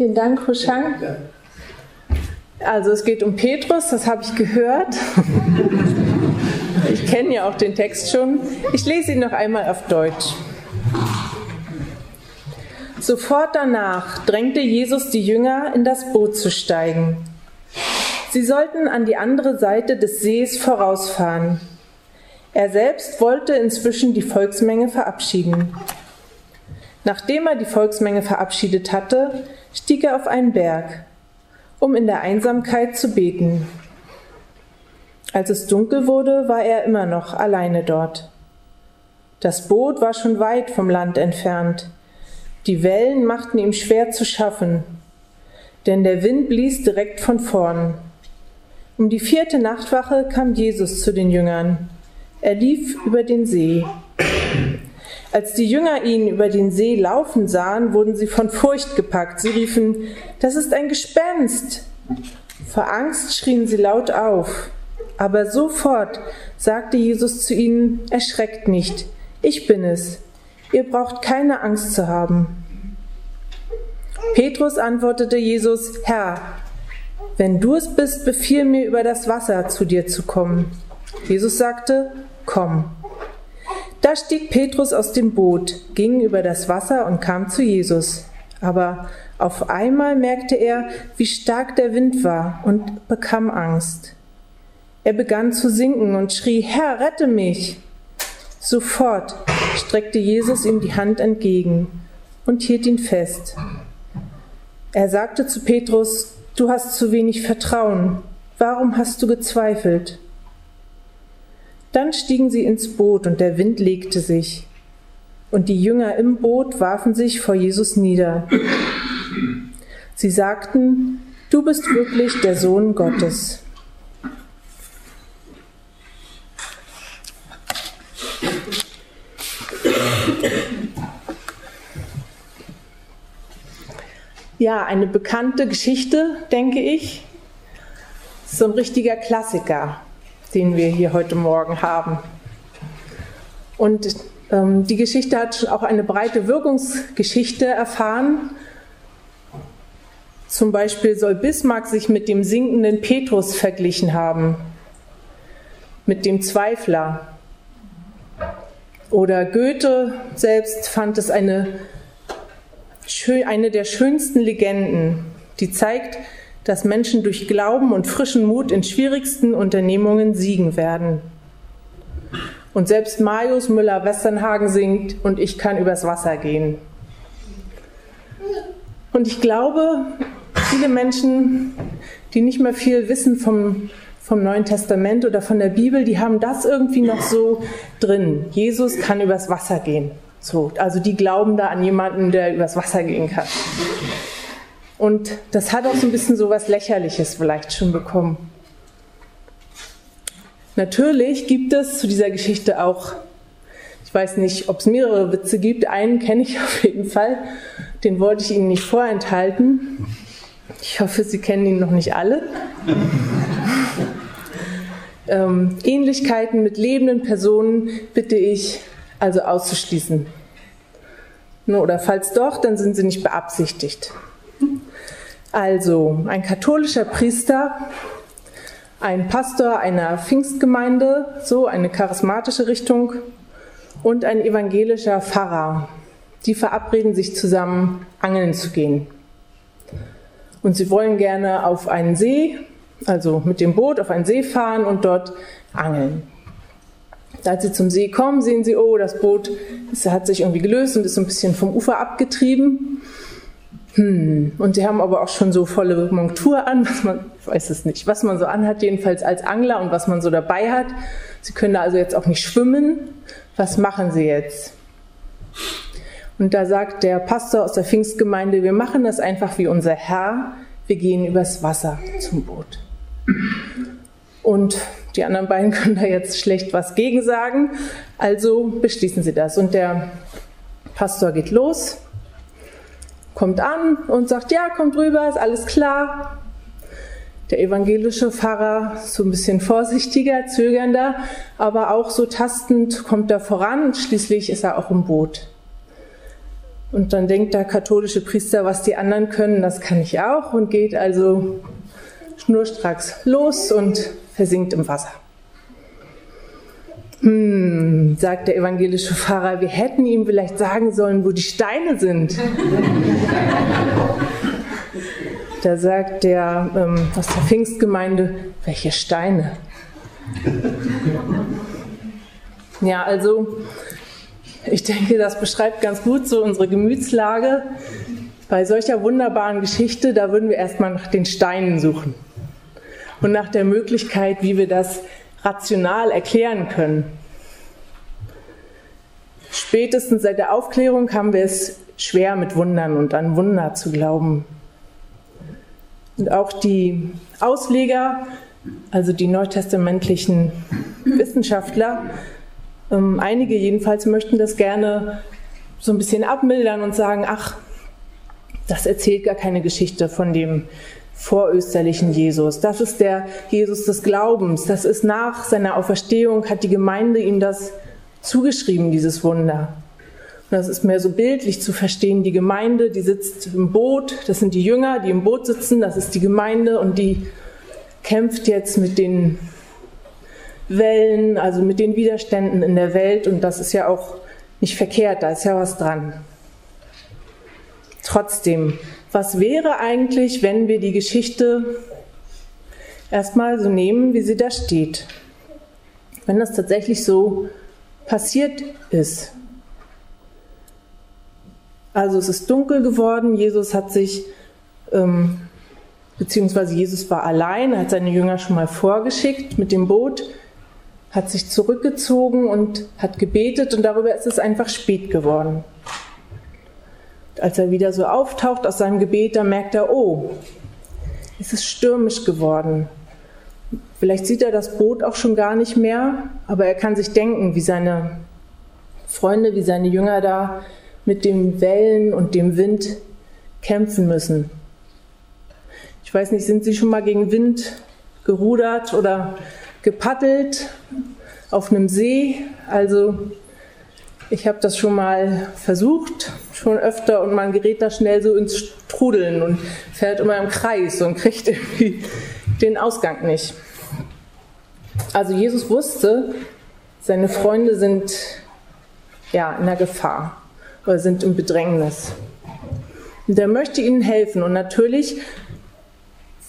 Vielen Dank, Hushang. Also es geht um Petrus, das habe ich gehört. Ich kenne ja auch den Text schon. Ich lese ihn noch einmal auf Deutsch. Sofort danach drängte Jesus die Jünger, in das Boot zu steigen. Sie sollten an die andere Seite des Sees vorausfahren. Er selbst wollte inzwischen die Volksmenge verabschieden. Nachdem er die Volksmenge verabschiedet hatte, stieg er auf einen Berg, um in der Einsamkeit zu beten. Als es dunkel wurde, war er immer noch alleine dort. Das Boot war schon weit vom Land entfernt. Die Wellen machten ihm schwer zu schaffen, denn der Wind blies direkt von vorn. Um die vierte Nachtwache kam Jesus zu den Jüngern. Er lief über den See. Als die Jünger ihn über den See laufen sahen, wurden sie von Furcht gepackt. Sie riefen, das ist ein Gespenst. Vor Angst schrien sie laut auf. Aber sofort sagte Jesus zu ihnen, erschreckt nicht, ich bin es. Ihr braucht keine Angst zu haben. Petrus antwortete Jesus, Herr, wenn du es bist, befiehl mir über das Wasser zu dir zu kommen. Jesus sagte, komm. Da stieg Petrus aus dem Boot, ging über das Wasser und kam zu Jesus. Aber auf einmal merkte er, wie stark der Wind war und bekam Angst. Er begann zu sinken und schrie, Herr, rette mich! Sofort streckte Jesus ihm die Hand entgegen und hielt ihn fest. Er sagte zu Petrus, du hast zu wenig Vertrauen, warum hast du gezweifelt? Dann stiegen sie ins Boot und der Wind legte sich. Und die Jünger im Boot warfen sich vor Jesus nieder. Sie sagten, du bist wirklich der Sohn Gottes. Ja, eine bekannte Geschichte, denke ich. So ein richtiger Klassiker den wir hier heute Morgen haben. Und ähm, die Geschichte hat auch eine breite Wirkungsgeschichte erfahren. Zum Beispiel soll Bismarck sich mit dem sinkenden Petrus verglichen haben, mit dem Zweifler. Oder Goethe selbst fand es eine, eine der schönsten Legenden, die zeigt, dass Menschen durch Glauben und frischen Mut in schwierigsten Unternehmungen siegen werden. Und selbst Marius Müller-Westernhagen singt und ich kann übers Wasser gehen. Und ich glaube, viele Menschen, die nicht mehr viel wissen vom, vom Neuen Testament oder von der Bibel, die haben das irgendwie noch so drin. Jesus kann übers Wasser gehen. So, also die glauben da an jemanden, der übers Wasser gehen kann. Und das hat auch so ein bisschen so was Lächerliches vielleicht schon bekommen. Natürlich gibt es zu dieser Geschichte auch, ich weiß nicht, ob es mehrere Witze gibt, einen kenne ich auf jeden Fall, den wollte ich Ihnen nicht vorenthalten. Ich hoffe, Sie kennen ihn noch nicht alle. ähm, Ähnlichkeiten mit lebenden Personen bitte ich also auszuschließen. Oder falls doch, dann sind sie nicht beabsichtigt. Also ein katholischer Priester, ein Pastor einer Pfingstgemeinde, so eine charismatische Richtung, und ein evangelischer Pfarrer. Die verabreden sich zusammen, angeln zu gehen. Und sie wollen gerne auf einen See, also mit dem Boot auf einen See fahren und dort angeln. Als sie zum See kommen, sehen sie, oh, das Boot hat sich irgendwie gelöst und ist ein bisschen vom Ufer abgetrieben. Hm. Und sie haben aber auch schon so volle Montur an, was man, ich weiß es nicht, was man so anhat, jedenfalls als Angler und was man so dabei hat. Sie können da also jetzt auch nicht schwimmen. Was machen sie jetzt? Und da sagt der Pastor aus der Pfingstgemeinde, wir machen das einfach wie unser Herr, wir gehen übers Wasser zum Boot. Und die anderen beiden können da jetzt schlecht was gegen sagen, also beschließen sie das. Und der Pastor geht los kommt an und sagt, ja, kommt rüber, ist alles klar. Der evangelische Pfarrer so ein bisschen vorsichtiger, zögernder, aber auch so tastend kommt er voran. Schließlich ist er auch im Boot. Und dann denkt der katholische Priester, was die anderen können, das kann ich auch und geht also schnurstracks los und versinkt im Wasser. Hm, sagt der evangelische Pfarrer, wir hätten ihm vielleicht sagen sollen, wo die Steine sind. da sagt der ähm, aus der Pfingstgemeinde, welche Steine? ja, also ich denke, das beschreibt ganz gut so unsere Gemütslage. Bei solcher wunderbaren Geschichte, da würden wir erstmal nach den Steinen suchen und nach der Möglichkeit, wie wir das rational erklären können. Spätestens seit der Aufklärung haben wir es schwer mit Wundern und an Wunder zu glauben. Und auch die Ausleger, also die neutestamentlichen Wissenschaftler, ähm, einige jedenfalls möchten das gerne so ein bisschen abmildern und sagen, ach, das erzählt gar keine Geschichte von dem vorösterlichen Jesus. Das ist der Jesus des Glaubens. Das ist nach seiner Auferstehung, hat die Gemeinde ihm das zugeschrieben, dieses Wunder. Und das ist mehr so bildlich zu verstehen. Die Gemeinde, die sitzt im Boot, das sind die Jünger, die im Boot sitzen, das ist die Gemeinde und die kämpft jetzt mit den Wellen, also mit den Widerständen in der Welt und das ist ja auch nicht verkehrt, da ist ja was dran. Trotzdem, was wäre eigentlich, wenn wir die Geschichte erstmal so nehmen, wie sie da steht? Wenn das tatsächlich so passiert ist. Also es ist dunkel geworden, Jesus hat sich, ähm, beziehungsweise Jesus war allein, hat seine Jünger schon mal vorgeschickt mit dem Boot hat sich zurückgezogen und hat gebetet und darüber ist es einfach spät geworden. Als er wieder so auftaucht aus seinem Gebet, da merkt er, oh, es ist stürmisch geworden. Vielleicht sieht er das Boot auch schon gar nicht mehr, aber er kann sich denken, wie seine Freunde, wie seine Jünger da mit den Wellen und dem Wind kämpfen müssen. Ich weiß nicht, sind Sie schon mal gegen Wind gerudert oder gepaddelt auf einem See. Also ich habe das schon mal versucht, schon öfter, und man gerät da schnell so ins Strudeln und fährt immer im Kreis und kriegt irgendwie den Ausgang nicht. Also Jesus wusste, seine Freunde sind ja in der Gefahr oder sind im Bedrängnis. Und er möchte ihnen helfen. Und natürlich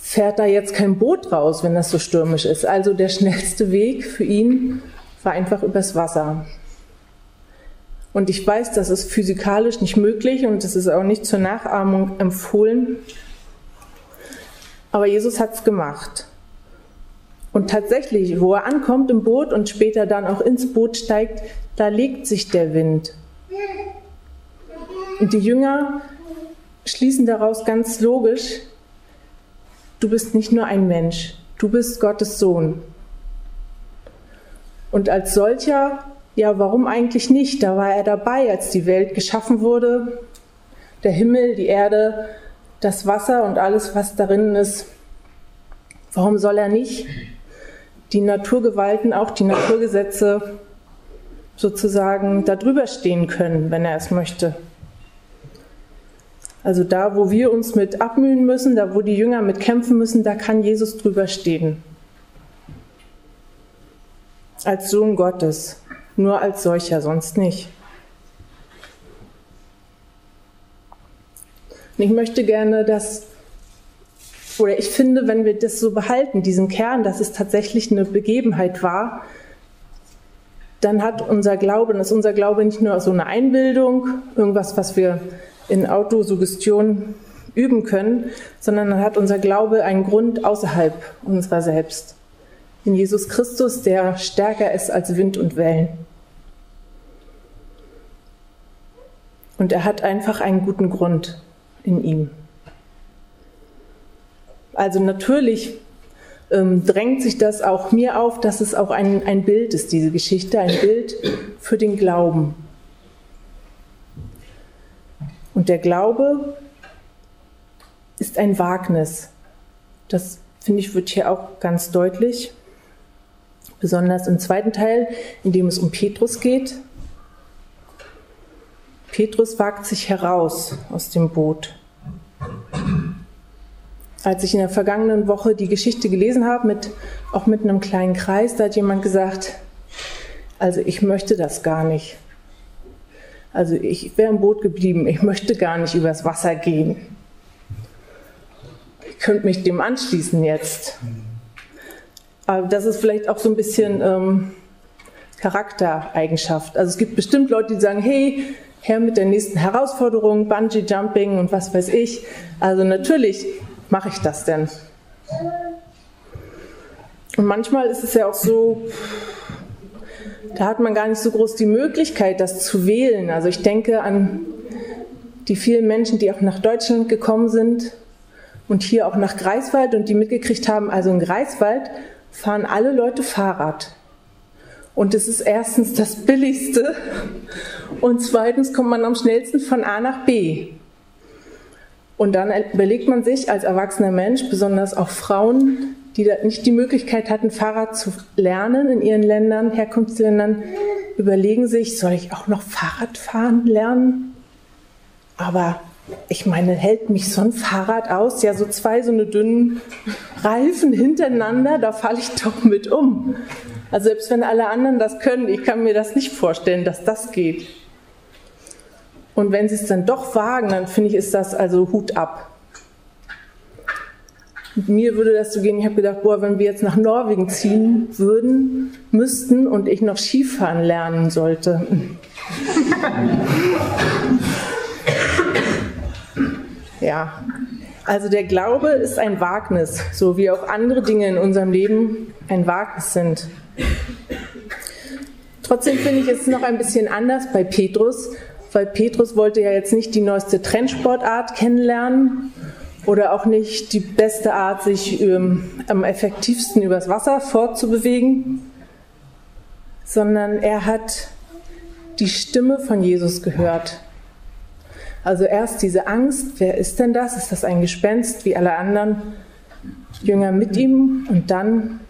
fährt da jetzt kein Boot raus, wenn das so stürmisch ist. Also der schnellste Weg für ihn war einfach übers Wasser. Und ich weiß, das ist physikalisch nicht möglich und es ist auch nicht zur Nachahmung empfohlen. Aber Jesus hat es gemacht. Und tatsächlich, wo er ankommt im Boot und später dann auch ins Boot steigt, da legt sich der Wind. Und die Jünger schließen daraus ganz logisch, du bist nicht nur ein Mensch, du bist Gottes Sohn. Und als solcher, ja, warum eigentlich nicht? Da war er dabei, als die Welt geschaffen wurde, der Himmel, die Erde, das Wasser und alles, was darin ist. Warum soll er nicht die Naturgewalten, auch die Naturgesetze sozusagen darüber stehen können, wenn er es möchte? Also da, wo wir uns mit abmühen müssen, da, wo die Jünger mit kämpfen müssen, da kann Jesus drüber stehen. Als Sohn Gottes, nur als solcher, sonst nicht. Und ich möchte gerne, dass, oder ich finde, wenn wir das so behalten, diesen Kern, dass es tatsächlich eine Begebenheit war, dann hat unser Glaube, dann ist unser Glaube nicht nur so eine Einbildung, irgendwas, was wir in Autosuggestion üben können, sondern dann hat unser Glaube einen Grund außerhalb unserer selbst. In Jesus Christus, der stärker ist als Wind und Wellen. Und er hat einfach einen guten Grund in ihm. Also natürlich ähm, drängt sich das auch mir auf, dass es auch ein, ein Bild ist, diese Geschichte, ein Bild für den Glauben. Und der Glaube ist ein Wagnis. Das finde ich wird hier auch ganz deutlich. Besonders im zweiten Teil, in dem es um Petrus geht. Petrus wagt sich heraus aus dem Boot. Als ich in der vergangenen Woche die Geschichte gelesen habe, mit, auch mit einem kleinen Kreis, da hat jemand gesagt, also ich möchte das gar nicht. Also ich wäre im Boot geblieben, ich möchte gar nicht übers Wasser gehen. Ich könnte mich dem anschließen jetzt. Aber das ist vielleicht auch so ein bisschen ähm, Charaktereigenschaft. Also es gibt bestimmt Leute, die sagen, hey, her mit der nächsten Herausforderung, Bungee Jumping und was weiß ich. Also natürlich mache ich das denn. Und manchmal ist es ja auch so, da hat man gar nicht so groß die Möglichkeit, das zu wählen. Also ich denke an die vielen Menschen, die auch nach Deutschland gekommen sind und hier auch nach Greifswald und die mitgekriegt haben, also in Greifswald fahren alle Leute Fahrrad. Und es ist erstens das Billigste und zweitens kommt man am schnellsten von A nach B. Und dann überlegt man sich als erwachsener Mensch, besonders auch Frauen, die nicht die Möglichkeit hatten, Fahrrad zu lernen in ihren Ländern, Herkunftsländern, überlegen sich, soll ich auch noch Fahrrad fahren lernen? Aber ich meine, hält mich so ein Fahrrad aus? Ja, so zwei so eine dünnen Reifen hintereinander, da falle ich doch mit um. Also selbst wenn alle anderen das können, ich kann mir das nicht vorstellen, dass das geht. Und wenn sie es dann doch wagen, dann finde ich, ist das also Hut ab. Mir würde das so gehen, ich habe gedacht, boah, wenn wir jetzt nach Norwegen ziehen würden, müssten und ich noch Skifahren lernen sollte. ja, also der Glaube ist ein Wagnis, so wie auch andere Dinge in unserem Leben ein Wagnis sind. Trotzdem finde ich es noch ein bisschen anders bei Petrus, weil Petrus wollte ja jetzt nicht die neueste Trendsportart kennenlernen oder auch nicht die beste Art, sich ähm, am effektivsten übers Wasser fortzubewegen, sondern er hat die Stimme von Jesus gehört. Also erst diese Angst, wer ist denn das? Ist das ein Gespenst wie alle anderen Jünger mit ihm? Und dann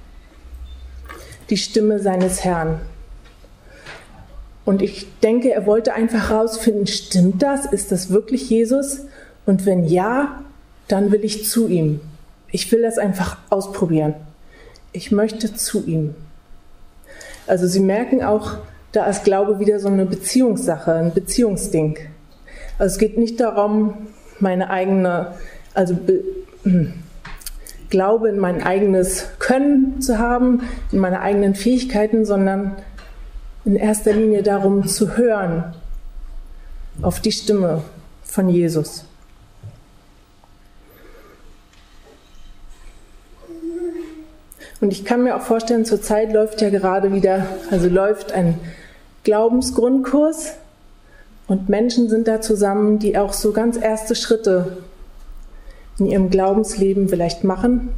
die Stimme seines Herrn. Und ich denke, er wollte einfach herausfinden, stimmt das? Ist das wirklich Jesus? Und wenn ja, dann will ich zu ihm. Ich will das einfach ausprobieren. Ich möchte zu ihm. Also Sie merken auch, da ist Glaube wieder so eine Beziehungssache, ein Beziehungsding. Also es geht nicht darum, meine eigene, also hm, Glaube in mein eigenes Können zu haben, in meine eigenen Fähigkeiten, sondern in erster Linie darum zu hören auf die Stimme von Jesus. Und ich kann mir auch vorstellen, zurzeit läuft ja gerade wieder, also läuft ein Glaubensgrundkurs und Menschen sind da zusammen, die auch so ganz erste Schritte in ihrem Glaubensleben vielleicht machen.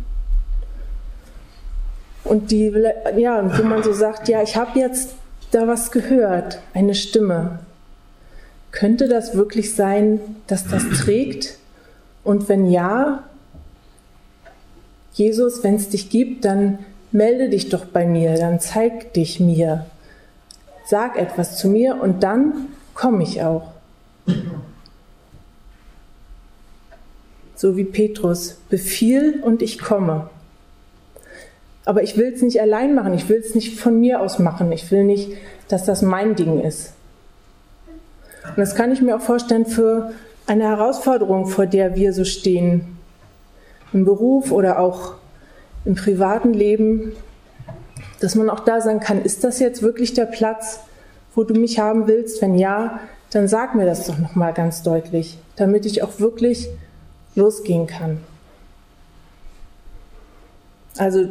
Und die, ja, wo man so sagt, ja, ich habe jetzt da was gehört, eine Stimme. Könnte das wirklich sein, dass das trägt? Und wenn ja, Jesus, wenn es dich gibt, dann melde dich doch bei mir, dann zeig dich mir, sag etwas zu mir und dann komme ich auch. So wie Petrus, befiehl und ich komme. Aber ich will es nicht allein machen, ich will es nicht von mir aus machen, ich will nicht, dass das mein Ding ist. Und das kann ich mir auch vorstellen für eine Herausforderung, vor der wir so stehen, im Beruf oder auch im privaten Leben, dass man auch da sagen kann, ist das jetzt wirklich der Platz, wo du mich haben willst? Wenn ja, dann sag mir das doch noch mal ganz deutlich, damit ich auch wirklich losgehen kann. Also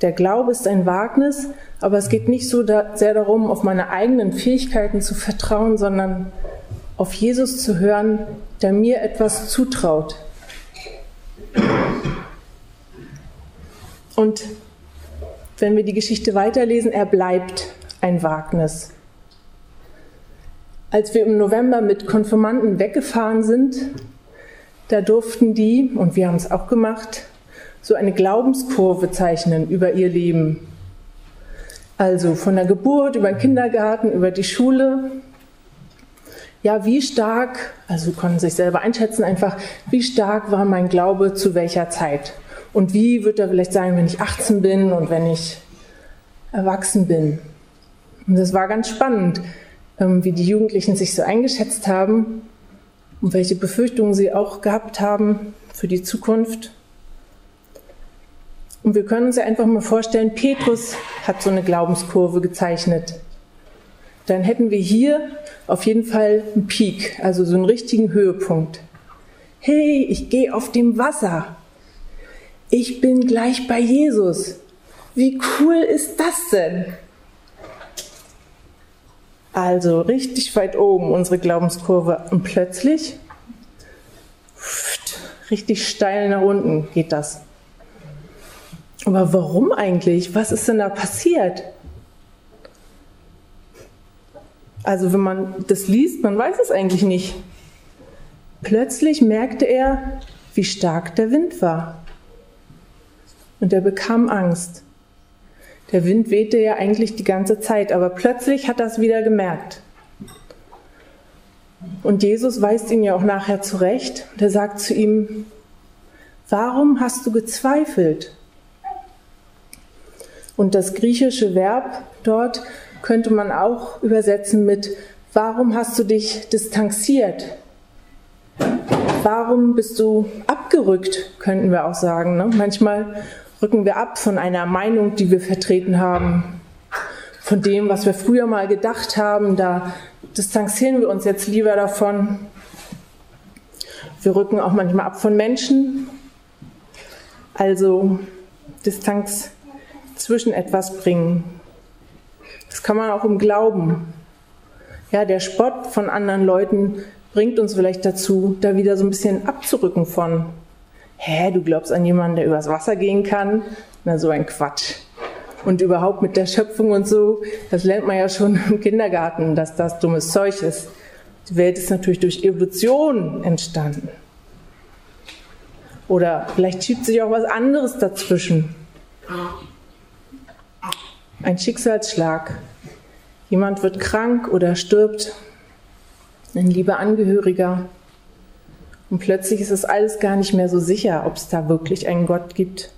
der Glaube ist ein Wagnis, aber es geht nicht so sehr darum, auf meine eigenen Fähigkeiten zu vertrauen, sondern auf Jesus zu hören, der mir etwas zutraut. Und wenn wir die Geschichte weiterlesen, er bleibt ein Wagnis. Als wir im November mit Konfirmanden weggefahren sind, da durften die, und wir haben es auch gemacht, so eine Glaubenskurve zeichnen über ihr Leben. Also von der Geburt über den Kindergarten, über die Schule, ja, wie stark, also konnten sich selber einschätzen einfach, wie stark war mein Glaube zu welcher Zeit? Und wie wird er vielleicht sein, wenn ich 18 bin und wenn ich erwachsen bin? Und das war ganz spannend, ähm, wie die Jugendlichen sich so eingeschätzt haben und welche Befürchtungen sie auch gehabt haben für die Zukunft. Und wir können uns ja einfach mal vorstellen, Petrus hat so eine Glaubenskurve gezeichnet. Dann hätten wir hier auf jeden Fall einen Peak, also so einen richtigen Höhepunkt. Hey, ich gehe auf dem Wasser. Ich bin gleich bei Jesus. Wie cool ist das denn? Also richtig weit oben unsere Glaubenskurve und plötzlich richtig steil nach unten geht das. Aber warum eigentlich? Was ist denn da passiert? Also wenn man das liest, man weiß es eigentlich nicht. Plötzlich merkte er, wie stark der Wind war. Und er bekam Angst. Der Wind wehte ja eigentlich die ganze Zeit, aber plötzlich hat er es wieder gemerkt. Und Jesus weist ihn ja auch nachher zurecht. Und er sagt zu ihm, warum hast du gezweifelt? Und das griechische Verb dort könnte man auch übersetzen mit, warum hast du dich distanziert? Warum bist du abgerückt, könnten wir auch sagen. Ne? Manchmal rücken wir ab von einer Meinung, die wir vertreten haben, von dem, was wir früher mal gedacht haben. Da distanzieren wir uns jetzt lieber davon. Wir rücken auch manchmal ab von Menschen. Also Distanz zwischen etwas bringen. Das kann man auch im Glauben. Ja, der Spott von anderen Leuten bringt uns vielleicht dazu, da wieder so ein bisschen abzurücken von hä, du glaubst an jemanden, der übers Wasser gehen kann? Na, so ein Quatsch. Und überhaupt mit der Schöpfung und so, das lernt man ja schon im Kindergarten, dass das dummes Zeug ist. Die Welt ist natürlich durch Evolution entstanden. Oder vielleicht schiebt sich auch was anderes dazwischen. Ein Schicksalsschlag. Jemand wird krank oder stirbt. Ein lieber Angehöriger. Und plötzlich ist es alles gar nicht mehr so sicher, ob es da wirklich einen Gott gibt.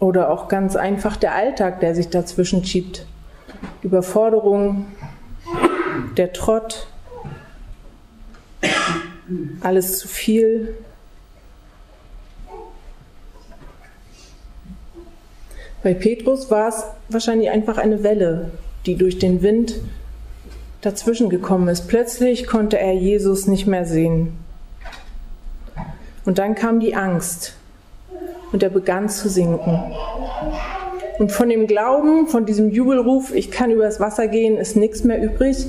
Oder auch ganz einfach der Alltag, der sich dazwischen schiebt. Überforderung, der Trott, alles zu viel. Bei Petrus war es wahrscheinlich einfach eine Welle, die durch den Wind dazwischen gekommen ist. Plötzlich konnte er Jesus nicht mehr sehen. Und dann kam die Angst und er begann zu sinken. Und von dem Glauben, von diesem Jubelruf, ich kann übers Wasser gehen, ist nichts mehr übrig,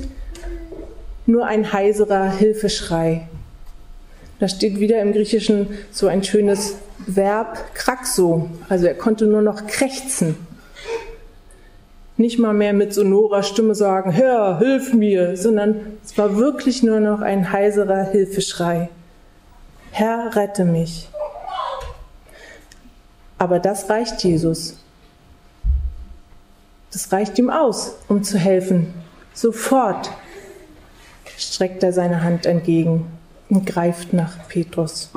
nur ein heiserer Hilfeschrei. Da steht wieder im Griechischen so ein schönes Verb, kraxo, also er konnte nur noch krächzen nicht mal mehr mit sonorer Stimme sagen, Herr, hilf mir, sondern es war wirklich nur noch ein heiserer Hilfeschrei. Herr, rette mich. Aber das reicht Jesus. Das reicht ihm aus, um zu helfen. Sofort streckt er seine Hand entgegen und greift nach Petrus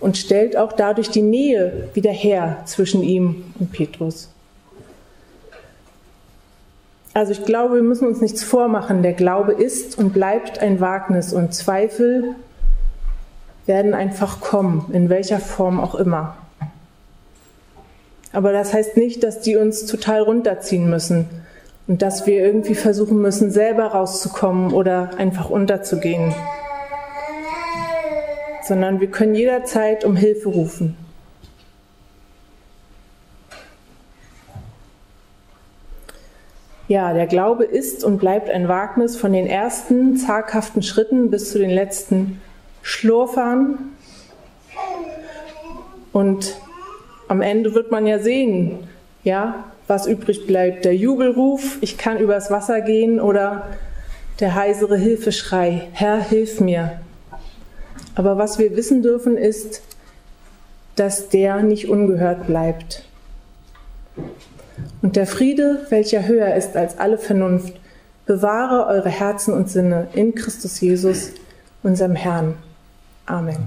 und stellt auch dadurch die Nähe wieder her zwischen ihm und Petrus. Also ich glaube, wir müssen uns nichts vormachen. Der Glaube ist und bleibt ein Wagnis und Zweifel werden einfach kommen, in welcher Form auch immer. Aber das heißt nicht, dass die uns total runterziehen müssen und dass wir irgendwie versuchen müssen, selber rauszukommen oder einfach unterzugehen, sondern wir können jederzeit um Hilfe rufen. Ja, der Glaube ist und bleibt ein Wagnis von den ersten zaghaften Schritten bis zu den letzten Schlurfern. Und am Ende wird man ja sehen, ja, was übrig bleibt. Der Jubelruf, ich kann übers Wasser gehen oder der heisere Hilfeschrei, Herr, hilf mir. Aber was wir wissen dürfen ist, dass der nicht ungehört bleibt. Und der Friede, welcher höher ist als alle Vernunft, bewahre eure Herzen und Sinne in Christus Jesus, unserem Herrn. Amen.